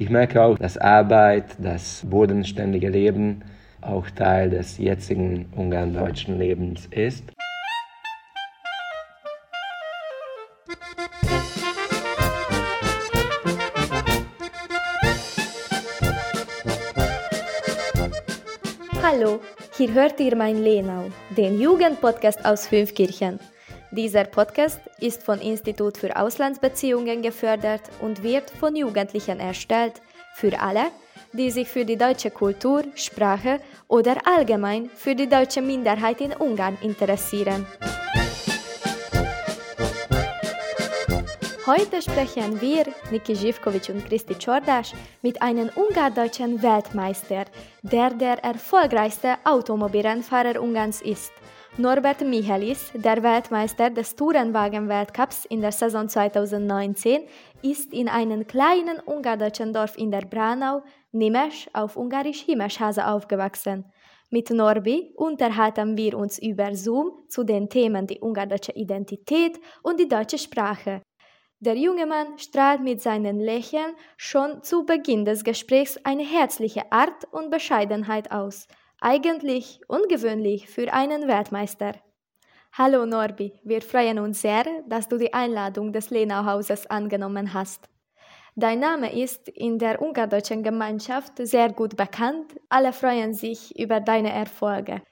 Ich merke auch, dass Arbeit, das bodenständige Leben auch Teil des jetzigen ungarn-deutschen Lebens ist. Hallo, hier hört ihr mein Lenau, den Jugendpodcast aus Fünfkirchen. Dieser Podcast ist vom Institut für Auslandsbeziehungen gefördert und wird von Jugendlichen erstellt, für alle, die sich für die deutsche Kultur, Sprache oder allgemein für die deutsche Minderheit in Ungarn interessieren. Heute sprechen wir, Niki Živkovic und Christi Czordas, mit einem ungardeutschen Weltmeister, der der erfolgreichste Automobilrennfahrer Ungarns ist. Norbert Michelis, der Weltmeister des Tourenwagen-Weltcups in der Saison 2019, ist in einem kleinen ungardeutschen Dorf in der Branau, Nimes, auf Ungarisch Himeschhase, aufgewachsen. Mit Norbi unterhalten wir uns über Zoom zu den Themen die ungardeutsche Identität und die deutsche Sprache. Der junge Mann strahlt mit seinen Lächeln schon zu Beginn des Gesprächs eine herzliche Art und Bescheidenheit aus – eigentlich ungewöhnlich für einen Weltmeister. Hallo Norbi, wir freuen uns sehr, dass du die Einladung des Lenauhauses angenommen hast. Dein Name ist in der ungardeutschen Gemeinschaft sehr gut bekannt, alle freuen sich über deine Erfolge.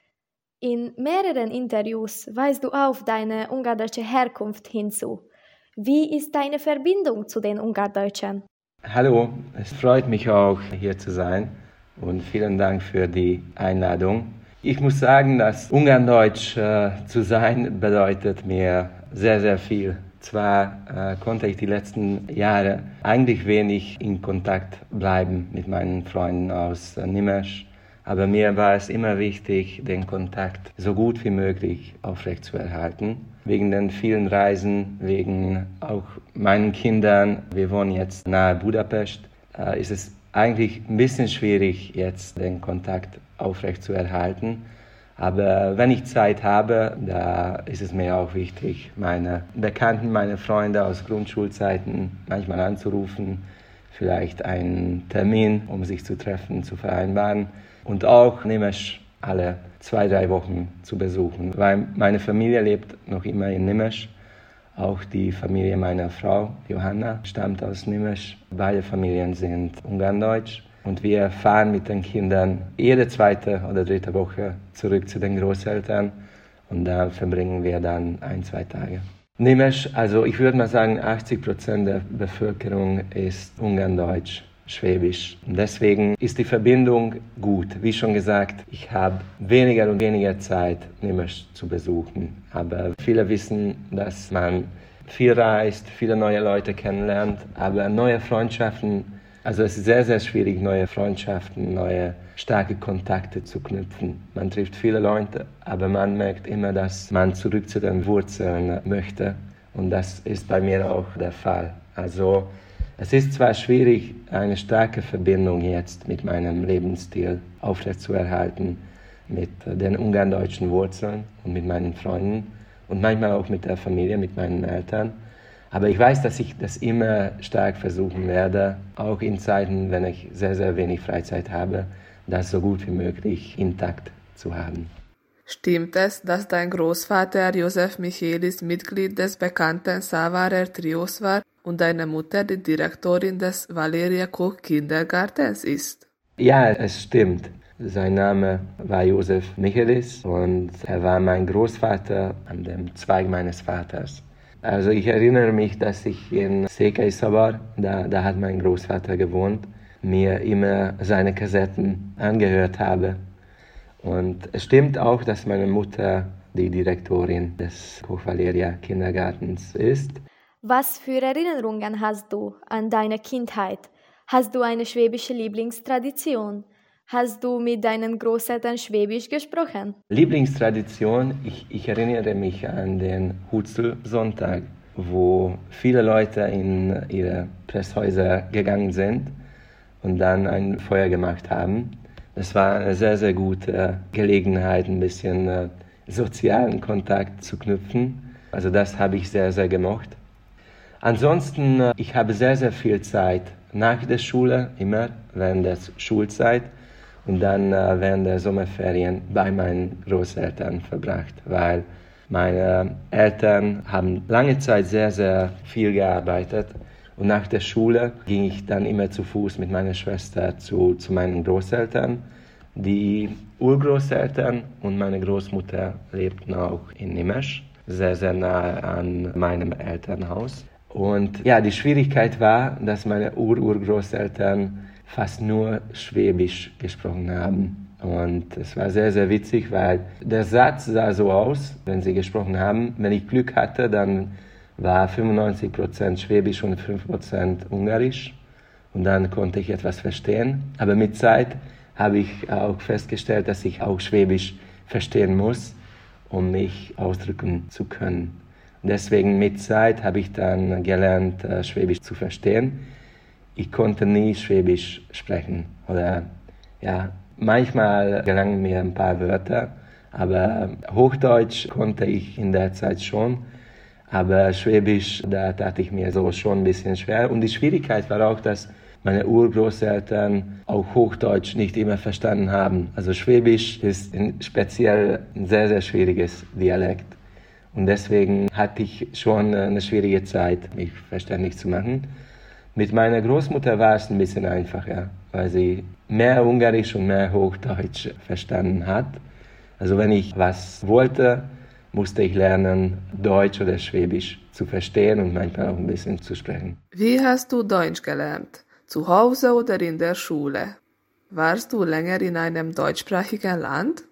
In mehreren Interviews weist du auf deine ungardeutsche Herkunft hinzu. Wie ist deine Verbindung zu den Ungardeutschen? Hallo, es freut mich auch, hier zu sein und vielen Dank für die Einladung. Ich muss sagen, dass Ungarndeutsch äh, zu sein bedeutet mir sehr, sehr viel. Zwar äh, konnte ich die letzten Jahre eigentlich wenig in Kontakt bleiben mit meinen Freunden aus äh, Nimesch, aber mir war es immer wichtig, den Kontakt so gut wie möglich aufrechtzuerhalten. Wegen den vielen Reisen, wegen auch meinen Kindern. Wir wohnen jetzt nahe Budapest. Äh, ist es eigentlich ein bisschen schwierig, jetzt den Kontakt aufrecht zu erhalten. Aber wenn ich Zeit habe, da ist es mir auch wichtig, meine Bekannten, meine Freunde aus Grundschulzeiten manchmal anzurufen, vielleicht einen Termin, um sich zu treffen, zu vereinbaren. Und auch Nimesch alle zwei, drei Wochen zu besuchen, weil meine Familie lebt noch immer in Nimesch auch die Familie meiner Frau, Johanna, stammt aus Nimesch. Beide Familien sind Ungarndeutsch. Und wir fahren mit den Kindern jede zweite oder dritte Woche zurück zu den Großeltern. Und da verbringen wir dann ein, zwei Tage. Nimesch, also ich würde mal sagen, 80 Prozent der Bevölkerung ist Ungarndeutsch. Schwäbisch. Deswegen ist die Verbindung gut. Wie schon gesagt, ich habe weniger und weniger Zeit, Nimesch zu besuchen. Aber viele wissen, dass man viel reist, viele neue Leute kennenlernt, aber neue Freundschaften, also es ist sehr, sehr schwierig, neue Freundschaften, neue starke Kontakte zu knüpfen. Man trifft viele Leute, aber man merkt immer, dass man zurück zu den Wurzeln möchte. Und das ist bei mir auch der Fall. Also es ist zwar schwierig, eine starke Verbindung jetzt mit meinem Lebensstil aufrechtzuerhalten, mit den ungarndeutschen Wurzeln und mit meinen Freunden und manchmal auch mit der Familie, mit meinen Eltern. Aber ich weiß, dass ich das immer stark versuchen werde, auch in Zeiten, wenn ich sehr, sehr wenig Freizeit habe, das so gut wie möglich intakt zu haben. Stimmt es, dass dein Großvater Josef Michelis Mitglied des bekannten Savarer Trios war und deine Mutter die Direktorin des Valeria Koch Kindergartens ist. Ja, es stimmt. Sein Name war Josef Michelis und er war mein Großvater an dem Zweig meines Vaters. Also ich erinnere mich, dass ich in Sekei Sabar, da, da hat mein Großvater gewohnt, mir immer seine Kassetten angehört habe. Und es stimmt auch, dass meine Mutter die Direktorin des Koch Valeria Kindergartens ist. Was für Erinnerungen hast du an deine Kindheit? Hast du eine schwäbische Lieblingstradition? Hast du mit deinen Großeltern Schwäbisch gesprochen? Lieblingstradition, ich, ich erinnere mich an den Hutzel-Sonntag, wo viele Leute in ihre Presshäuser gegangen sind und dann ein Feuer gemacht haben. Das war eine sehr, sehr gute Gelegenheit, ein bisschen äh, sozialen Kontakt zu knüpfen. Also das habe ich sehr, sehr gemocht. Ansonsten, äh, ich habe sehr, sehr viel Zeit nach der Schule immer während der Schulzeit und dann äh, während der Sommerferien bei meinen Großeltern verbracht, weil meine Eltern haben lange Zeit sehr, sehr viel gearbeitet und nach der Schule ging ich dann immer zu Fuß mit meiner Schwester zu, zu meinen Großeltern. Die Urgroßeltern und meine Großmutter lebten auch in Nimesch, sehr, sehr nahe an meinem Elternhaus. Und ja, die Schwierigkeit war, dass meine Ur-Urgroßeltern fast nur Schwäbisch gesprochen haben. Und es war sehr, sehr witzig, weil der Satz sah so aus, wenn sie gesprochen haben. Wenn ich Glück hatte, dann war 95% Schwäbisch und 5% Ungarisch. Und dann konnte ich etwas verstehen. Aber mit Zeit habe ich auch festgestellt, dass ich auch Schwäbisch verstehen muss, um mich ausdrücken zu können. Deswegen mit Zeit habe ich dann gelernt, äh, Schwäbisch zu verstehen. Ich konnte nie Schwäbisch sprechen oder ja, Manchmal gelangen mir ein paar Wörter, aber Hochdeutsch konnte ich in der Zeit schon. Aber Schwäbisch, da tat ich mir so schon ein bisschen schwer. Und die Schwierigkeit war auch, dass meine Urgroßeltern auch Hochdeutsch nicht immer verstanden haben. Also Schwäbisch ist speziell ein sehr, sehr schwieriges Dialekt. Und deswegen hatte ich schon eine schwierige Zeit, mich verständlich zu machen. Mit meiner Großmutter war es ein bisschen einfacher, weil sie mehr Ungarisch und mehr Hochdeutsch verstanden hat. Also wenn ich was wollte, musste ich lernen, Deutsch oder Schwäbisch zu verstehen und manchmal auch ein bisschen zu sprechen. Wie hast du Deutsch gelernt? Zu Hause oder in der Schule? Warst du länger in einem deutschsprachigen Land?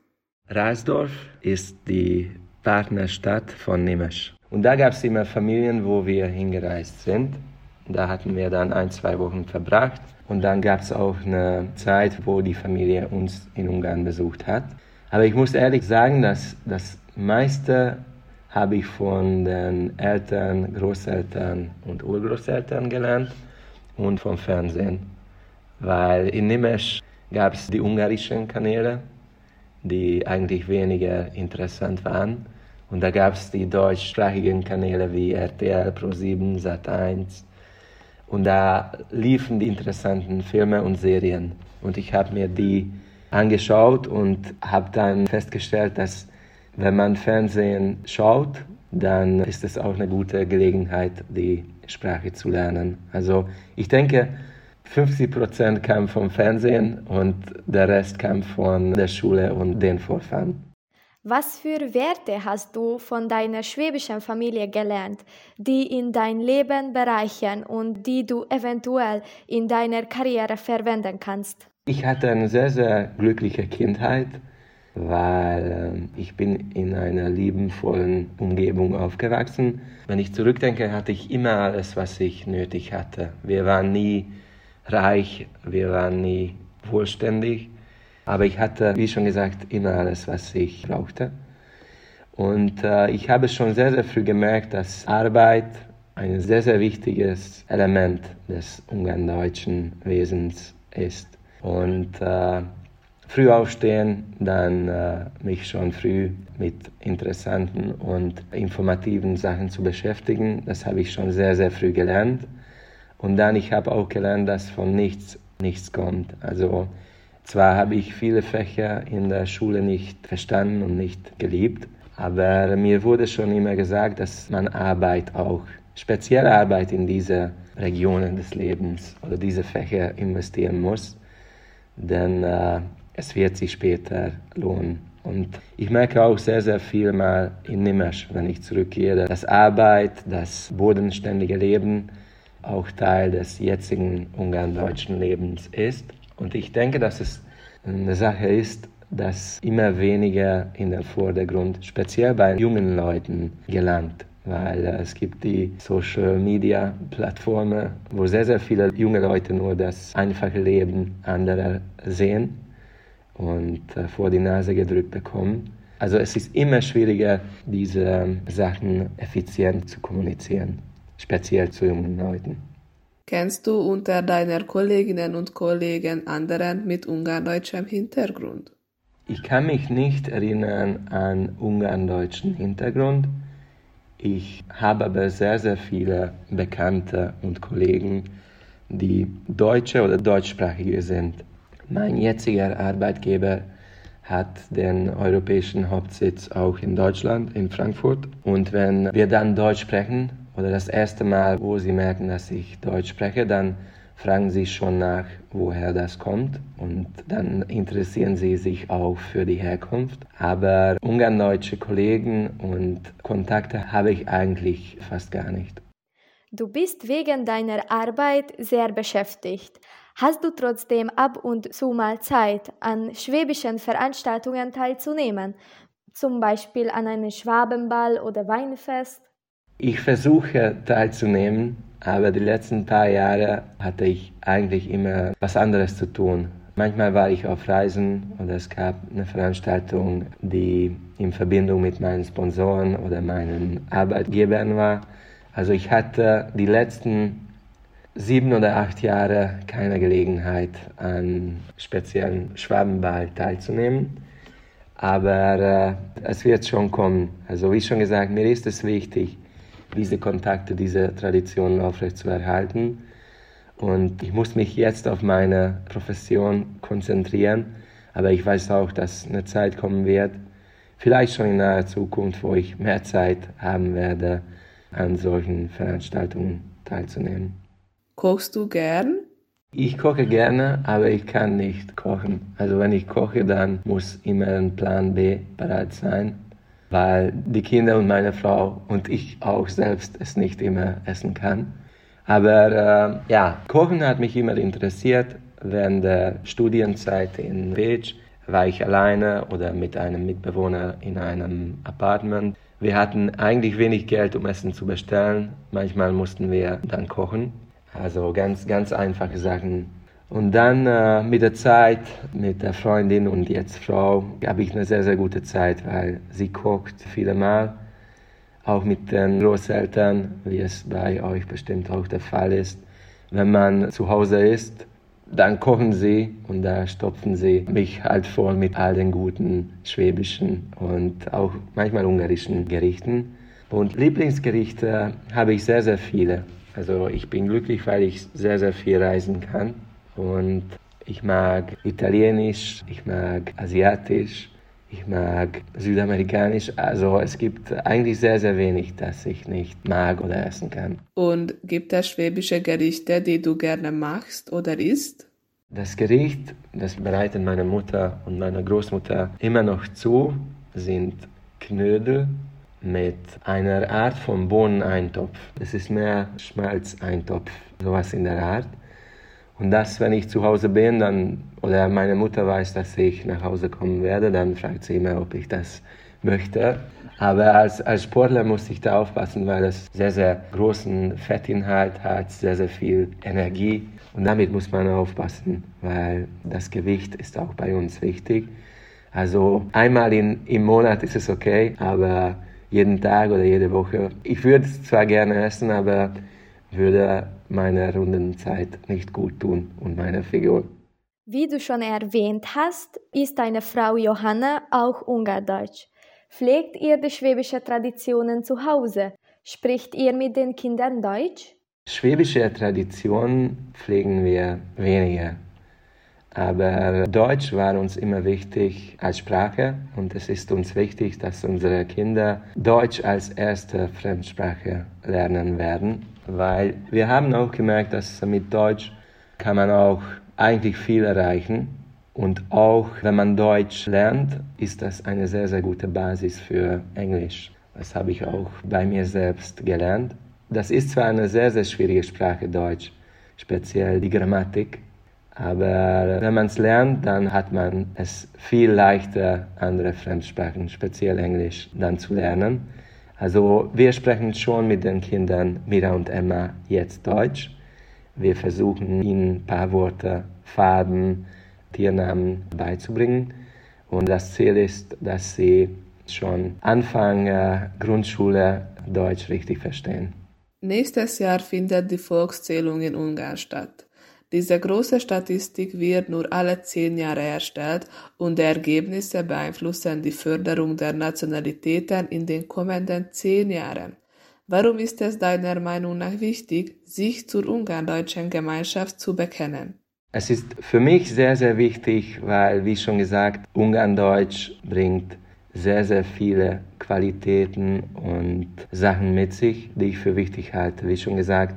Rasdorf ist die Partnerstadt von Nimesch. Und da gab es immer Familien, wo wir hingereist sind. Da hatten wir dann ein, zwei Wochen verbracht. Und dann gab es auch eine Zeit, wo die Familie uns in Ungarn besucht hat. Aber ich muss ehrlich sagen, dass das meiste habe ich von den Eltern, Großeltern und Urgroßeltern gelernt und vom Fernsehen. Weil in Nimes gab es die ungarischen Kanäle, die eigentlich weniger interessant waren. Und da gab es die deutschsprachigen Kanäle wie RTL, Pro7, Sat1 und da liefen die interessanten Filme und Serien. Und ich habe mir die angeschaut und habe dann festgestellt, dass wenn man Fernsehen schaut, dann ist es auch eine gute Gelegenheit, die Sprache zu lernen. Also ich denke, 50 Prozent kam vom Fernsehen und der Rest kam von der Schule und den Vorfahren. Was für Werte hast du von deiner schwäbischen Familie gelernt, die in dein Leben bereichern und die du eventuell in deiner Karriere verwenden kannst? Ich hatte eine sehr, sehr glückliche Kindheit, weil ähm, ich bin in einer liebenvollen Umgebung aufgewachsen. Wenn ich zurückdenke, hatte ich immer alles, was ich nötig hatte. Wir waren nie reich, wir waren nie wohlständig aber ich hatte, wie schon gesagt, immer alles, was ich brauchte. Und äh, ich habe schon sehr, sehr früh gemerkt, dass Arbeit ein sehr, sehr wichtiges Element des ungarndeutschen Wesens ist. Und äh, früh aufstehen, dann äh, mich schon früh mit interessanten und informativen Sachen zu beschäftigen, das habe ich schon sehr, sehr früh gelernt. Und dann, ich habe auch gelernt, dass von nichts nichts kommt. Also zwar habe ich viele Fächer in der Schule nicht verstanden und nicht geliebt, aber mir wurde schon immer gesagt, dass man Arbeit auch, spezielle Arbeit in diese Regionen des Lebens oder diese Fächer investieren muss, denn äh, es wird sich später lohnen. Und ich merke auch sehr, sehr viel mal in Nimesch, wenn ich zurückgehe, dass Arbeit, das bodenständige Leben auch Teil des jetzigen ungarn-deutschen Lebens ist. Und ich denke, dass es eine Sache ist, dass immer weniger in den Vordergrund, speziell bei jungen Leuten, gelangt. Weil äh, es gibt die Social Media Plattformen, wo sehr, sehr viele junge Leute nur das einfache Leben anderer sehen und äh, vor die Nase gedrückt bekommen. Also es ist immer schwieriger, diese Sachen effizient zu kommunizieren, speziell zu jungen Leuten. Kennst du unter deiner Kolleginnen und Kollegen anderen mit ungardeutschem Hintergrund? Ich kann mich nicht erinnern an ungardeutschen Hintergrund. Ich habe aber sehr, sehr viele Bekannte und Kollegen die Deutsche oder Deutschsprachige sind. Mein jetziger Arbeitgeber hat den europäischen Hauptsitz auch in Deutschland, in Frankfurt. Und wenn wir dann Deutsch sprechen, oder das erste Mal, wo sie merken, dass ich Deutsch spreche, dann fragen sie schon nach, woher das kommt und dann interessieren sie sich auch für die Herkunft. Aber ungarndeutsche Kollegen und Kontakte habe ich eigentlich fast gar nicht. Du bist wegen deiner Arbeit sehr beschäftigt. Hast du trotzdem ab und zu mal Zeit, an schwäbischen Veranstaltungen teilzunehmen? Zum Beispiel an einem Schwabenball oder Weinfest? Ich versuche teilzunehmen, aber die letzten paar Jahre hatte ich eigentlich immer was anderes zu tun. Manchmal war ich auf Reisen oder es gab eine Veranstaltung, die in Verbindung mit meinen Sponsoren oder meinen Arbeitgebern war. Also ich hatte die letzten sieben oder acht Jahre keine Gelegenheit, an speziellen Schwabenball teilzunehmen. Aber äh, es wird schon kommen. Also wie schon gesagt, mir ist es wichtig, diese Kontakte, diese Traditionen aufrechtzuerhalten. Und ich muss mich jetzt auf meine Profession konzentrieren, aber ich weiß auch, dass eine Zeit kommen wird, vielleicht schon in naher Zukunft, wo ich mehr Zeit haben werde, an solchen Veranstaltungen teilzunehmen. Kochst du gern? Ich koche gerne, aber ich kann nicht kochen. Also wenn ich koche, dann muss immer ein Plan B bereit sein weil die Kinder und meine Frau und ich auch selbst es nicht immer essen kann. Aber äh, ja, Kochen hat mich immer interessiert. Während der Studienzeit in Beach war ich alleine oder mit einem Mitbewohner in einem Apartment. Wir hatten eigentlich wenig Geld, um Essen zu bestellen. Manchmal mussten wir dann kochen. Also ganz, ganz einfache Sachen und dann äh, mit der Zeit, mit der Freundin und jetzt Frau, habe ich eine sehr, sehr gute Zeit, weil sie kocht viele Mal. Auch mit den Großeltern, wie es bei euch bestimmt auch der Fall ist. Wenn man zu Hause ist, dann kochen sie und da stopfen sie mich halt voll mit all den guten schwäbischen und auch manchmal ungarischen Gerichten. Und Lieblingsgerichte habe ich sehr, sehr viele. Also ich bin glücklich, weil ich sehr, sehr viel reisen kann. Und ich mag Italienisch, ich mag Asiatisch, ich mag Südamerikanisch. Also es gibt eigentlich sehr, sehr wenig, das ich nicht mag oder essen kann. Und gibt es schwäbische Gerichte, die du gerne machst oder isst? Das Gericht, das bereiten meine Mutter und meine Großmutter immer noch zu, sind Knödel mit einer Art von Bohneneintopf. Es ist mehr Schmalzeintopf, sowas in der Art. Und das, wenn ich zu Hause bin, dann, oder meine Mutter weiß, dass ich nach Hause kommen werde, dann fragt sie immer, ob ich das möchte. Aber als, als Sportler muss ich da aufpassen, weil es sehr, sehr großen Fettinhalt hat, sehr, sehr viel Energie. Und damit muss man aufpassen, weil das Gewicht ist auch bei uns wichtig. Also einmal in, im Monat ist es okay, aber jeden Tag oder jede Woche. Ich würde es zwar gerne essen, aber würde meiner Rundenzeit nicht gut tun und meiner Figur. Wie du schon erwähnt hast, ist deine Frau Johanna auch Ungardeutsch. Pflegt ihr die schwäbische Traditionen zu Hause? Spricht ihr mit den Kindern Deutsch? Schwäbische Traditionen pflegen wir weniger. Aber Deutsch war uns immer wichtig als Sprache und es ist uns wichtig, dass unsere Kinder Deutsch als erste Fremdsprache lernen werden weil wir haben auch gemerkt, dass mit Deutsch kann man auch eigentlich viel erreichen. Und auch wenn man Deutsch lernt, ist das eine sehr, sehr gute Basis für Englisch. Das habe ich auch bei mir selbst gelernt. Das ist zwar eine sehr, sehr schwierige Sprache, Deutsch, speziell die Grammatik, aber wenn man es lernt, dann hat man es viel leichter, andere Fremdsprachen, speziell Englisch, dann zu lernen. Also wir sprechen schon mit den Kindern Mira und Emma jetzt Deutsch. Wir versuchen ihnen ein paar Worte, Farben, Tiernamen beizubringen. Und das Ziel ist, dass sie schon Anfang äh, Grundschule Deutsch richtig verstehen. Nächstes Jahr findet die Volkszählung in Ungarn statt. Diese große Statistik wird nur alle zehn Jahre erstellt und die Ergebnisse beeinflussen die Förderung der Nationalitäten in den kommenden zehn Jahren. Warum ist es deiner Meinung nach wichtig, sich zur ungarndeutschen Gemeinschaft zu bekennen? Es ist für mich sehr, sehr wichtig, weil, wie schon gesagt, Ungarndeutsch bringt sehr, sehr viele Qualitäten und Sachen mit sich, die ich für wichtig halte. Wie schon gesagt,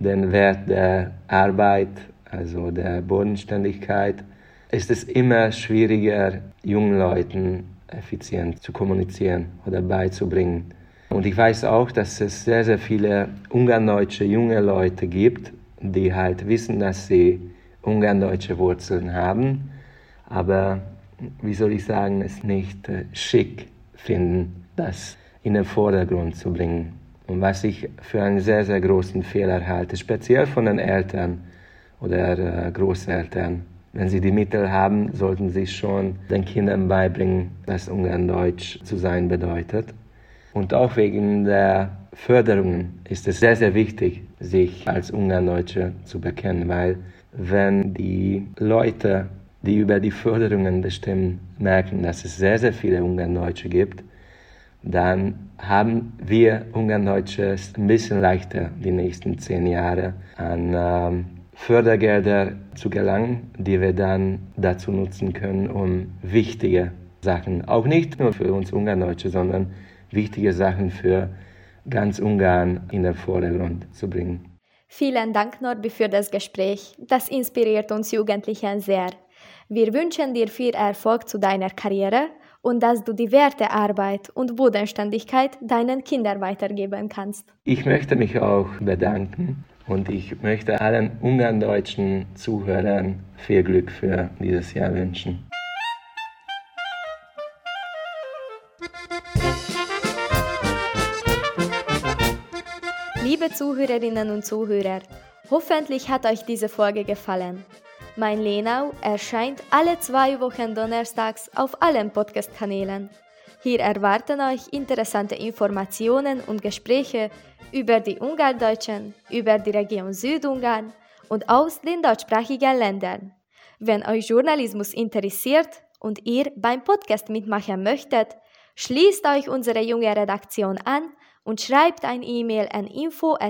den Wert der Arbeit, also der Bodenständigkeit, ist es immer schwieriger, jungen Leuten effizient zu kommunizieren oder beizubringen. Und ich weiß auch, dass es sehr, sehr viele ungarndeutsche junge Leute gibt, die halt wissen, dass sie ungarndeutsche Wurzeln haben, aber wie soll ich sagen, es nicht äh, schick finden, das in den Vordergrund zu bringen. Und was ich für einen sehr, sehr großen Fehler halte, speziell von den Eltern oder äh, Großeltern. Wenn sie die Mittel haben, sollten sie schon den Kindern beibringen, was Ungarndeutsch zu sein bedeutet. Und auch wegen der Förderungen ist es sehr, sehr wichtig, sich als Ungarndeutsche zu bekennen, weil wenn die Leute, die über die Förderungen bestimmen, merken, dass es sehr, sehr viele Ungarndeutsche gibt, dann haben wir Ungarndeutsche ein bisschen leichter, die nächsten zehn Jahre an ähm, Fördergelder zu gelangen, die wir dann dazu nutzen können, um wichtige Sachen, auch nicht nur für uns Ungarndeutsche, sondern wichtige Sachen für ganz Ungarn in den Vordergrund zu bringen. Vielen Dank, Norbi, für das Gespräch. Das inspiriert uns Jugendlichen sehr. Wir wünschen dir viel Erfolg zu deiner Karriere und dass du die Werte Arbeit und Bodenständigkeit deinen Kindern weitergeben kannst. Ich möchte mich auch bedanken und ich möchte allen ungarndeutschen Zuhörern viel Glück für dieses Jahr wünschen. Liebe Zuhörerinnen und Zuhörer, hoffentlich hat euch diese Folge gefallen. Mein Lenau erscheint alle zwei Wochen donnerstags auf allen Podcast-Kanälen. Hier erwarten euch interessante Informationen und Gespräche über die Ungarndeutschen, über die Region Südungarn und aus den deutschsprachigen Ländern. Wenn euch Journalismus interessiert und ihr beim Podcast mitmachen möchtet, schließt euch unsere junge Redaktion an und schreibt ein E-Mail an info.lenau.hu.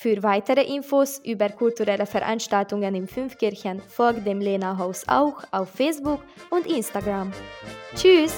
Für weitere Infos über kulturelle Veranstaltungen im Fünfkirchen folgt dem Lena Haus auch auf Facebook und Instagram. Tschüss!